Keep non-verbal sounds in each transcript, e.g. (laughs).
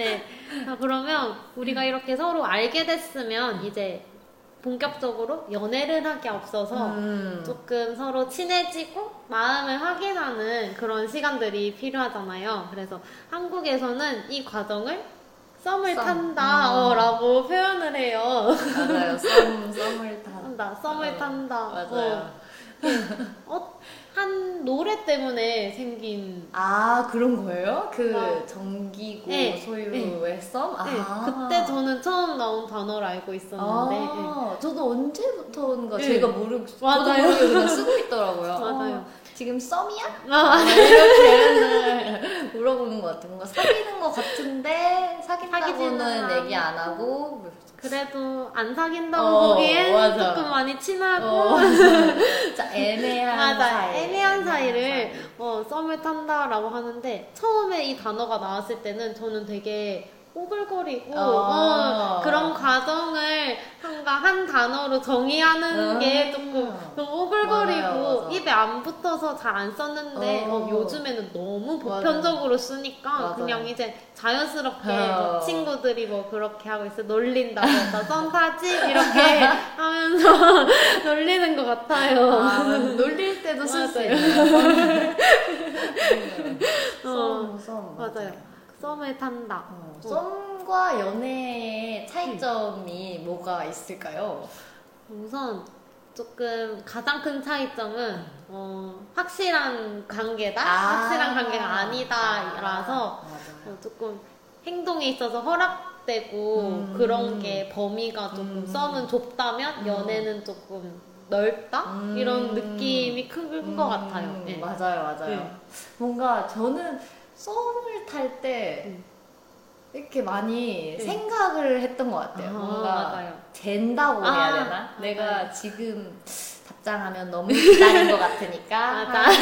네. 자, 그러면 우리가 이렇게 서로 알게 됐으면 이제 본격적으로 연애를 하기 앞서서 음. 조금 서로 친해지고 마음을 확인하는 그런 시간들이 필요하잖아요. 그래서 한국에서는 이 과정을 썸을 썸. 탄다라고 표현을 해요. 맞아요. 썸, 썸을 (laughs) 타. 탄다, 썸을 어, 탄다. 맞아요. (laughs) 어, 어, 한 노래 때문에 생긴 아, 그런 거예요? 그 아. 정기고 네, 소유의 썸? 네, 아. 그때 저는 처음 나온 단어를 알고 있었는데 네. 아, 저도 언제부터인가 네. 제가 모르고 저도 맞아요. 모르게 그냥 (laughs) 쓰고 있더라고요. 맞아요. 어, 지금 썸이야? 아, 이렇게 맨날 (laughs) 물어보는 것 같아요. 뭔가 사귀는 것 같은데 사귄다고는 얘기 안 하고 그래도 안 사귄다고 어, 보기엔 맞아. 조금 많이 친하고 어, (laughs) 애매한 맞아 사이. 애매한 사이를 어, 썸을 탄다라고 하는데 처음에 이 단어가 나왔을 때는 저는 되게 오글거리고 어. 어, 그런 과정을 한가 한 단어로 정의하는 음. 게 조금 좀 오글거리고 맞아. 입에 안 붙어서 잘 안 썼는데 어. 어, 요즘에는 너무. 보편적으로 쓰니까 맞아요. 그냥 이제 자연스럽게 어. 뭐 친구들이 뭐 그렇게 하고 있어 놀린다고 나썸 타지 이렇게 (laughs) 하면서 (laughs) 놀리는 것 같아요. 아, 놀릴 때도 쓸 수. 있네요. (laughs) 어, 썸, 썸. 맞아요. 썸을 탄다. 어, 썸과 연애의 차이점이 뭐가 있을까요? 우선 조금 가장 큰 차이점은 어, 확실한 관계다, 확실한 관계가 아니다라서 아. 어, 조금 행동에 있어서 허락되고 음. 그런 게 범위가 조금 음. 썸은 좁다면 음. 연애는 조금 넓다 음. 이런 느낌이 큰것 음, 같아요. 네. 맞아요, 맞아요. 네. 뭔가 저는 썸을 탈때 음. 이렇게 많이 네. 생각을 했던 것 같아요. 아, 뭔가 맞아요. 잰다고 아, 해야 되나? 맞아요. 내가 지금 답장하면 너무 기다린 것 같으니까 (laughs) 맞아. 한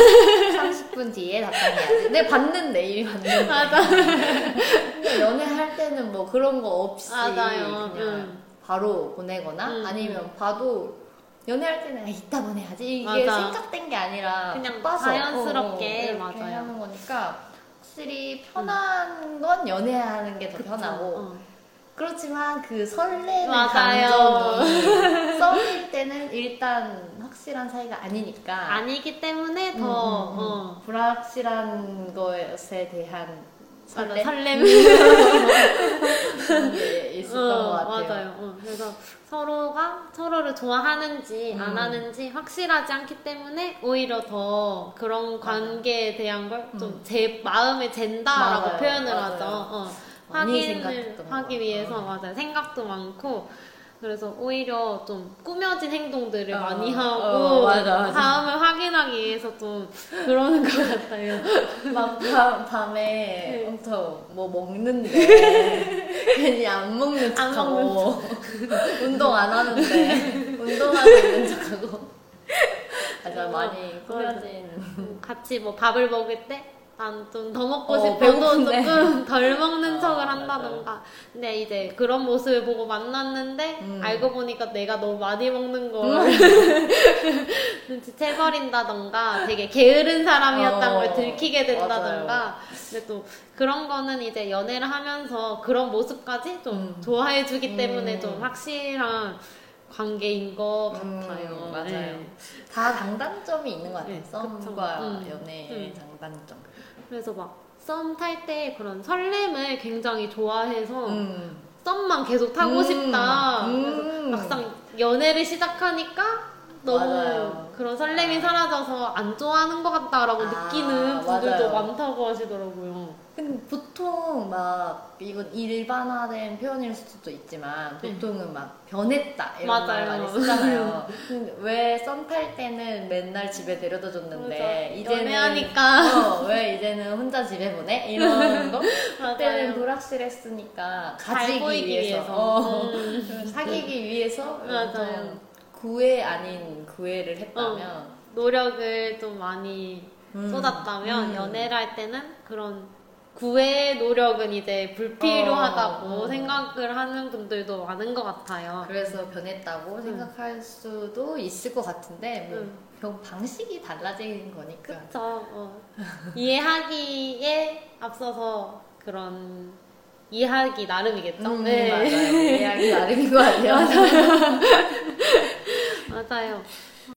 30분 뒤에 답장해야지. 근데 봤는데 이미 봤는데. 맞아. (laughs) 근데 연애할 때는 뭐 그런 거 없이 맞아요. 그냥 음. 바로 보내거나 음, 아니면 봐도 연애할 때는 아, 이따 보내야지 이게 맞아. 생각된 게 아니라 그냥 푹 봐서 자연스럽게, 어, 어, 이렇게 맞아요. 하는 거니까 확실히 편한 건 연애하는 게 더 편하고 어. 그렇지만 그 설레는 맞아요. 감정이 썸일 때는 일단 확실한 사이가 아니니까 아니기 때문에 더 음, 음, 음. 어, 불확실한 것에 대한 맞아, 설렘 설렘. (laughs) 그런 게 (laughs) 있었던 어, 것 같아요. 맞아요. 어, 그래서 서로가 서로를 좋아하는지 안 음. 하는지 확실하지 않기 때문에 오히려 더 그런 관계에 대한 걸 좀제 마음에 잰다라고 음. 맞아요, 표현을 맞아요. 하죠. 어, 확인을 하기. 위해서 맞아요. 생각도 많고 그래서 오히려 좀 꾸며진 행동들을 어, 많이 어, 하고 맞아, 맞아. 다음을 확인하기 위해서 좀 그러는 것 같아요. (laughs) 막 밤, 밤에 네. 엄청 뭐 먹는데 (laughs) 괜히 안 먹는 안 척하고 (laughs) 운동 안 하는데 운동하고 있는 척하고 맞아 많이 꾸며진 같이 뭐 밥을 먹을 때 난 좀 더 먹고 어, 싶어도 배고픈데. 조금 덜 먹는 아, 척을. 한다던가 근데 이제 그런 모습을 보고 만났는데 음. 알고 보니까 내가 너무 많이 먹는 걸 (laughs) 눈치채버린다던가 되게 게으른 사람이었다는 어, 걸 들키게 된다던가 맞아요. 근데 또 그런 거는 이제 연애를 하면서 그런 모습까지 좀 음. 좋아해주기 음. 때문에 좀 확실한 관계인 것 음, 같아요 맞아요. 네. 다 장단점이 있는 것 같아요. 네. 썸과 음. 연애의 음. 장단점. 그래서 막 썸 탈 때 그런 설렘을 굉장히 좋아해서 음. 썸만 계속 타고 음. 싶다. 음. 그래서 막상 연애를 시작하니까 너무 맞아요. 그런 설렘이 사라져서 안 좋아하는 것 같다라고 아, 느끼는 분들도 맞아요. 많다고 하시더라고요. 근데 보통 막 이건 일반화된 표현일 수도 있지만 보통은 막 변했다 이런 말 네. 맞아요. 많이 쓰잖아요. (laughs) 왜 썸 탈 때는 맨날 집에 데려다 줬는데. 이제는 연애하니까. 어, 왜 이제는 혼자 집에 보내 이런 (laughs) 거 그때는 맞아요. 불확실했으니까 잘 가지기 보이기 위해서, 위해서. 어, 음. 사귀기 위해서 맞아요. 좀 구애 아닌 구애를 했다면 노력을 좀 많이 음. 쏟았다면 음. 연애를 할 때는 그런 구애의 노력은 이제 불필요하다고 어, 어. 생각을 하는 분들도 많은 것 같아요. 그래서 변했다고 생각할 수도 있을 것 같은데 뭐 음. 병 방식이 달라진 거니까. 어. 이해하기에 앞서서 그런 이해하기 나름이겠죠. 음, 네. 맞아요. 이해하기 나름인 거 아니야? 맞아요.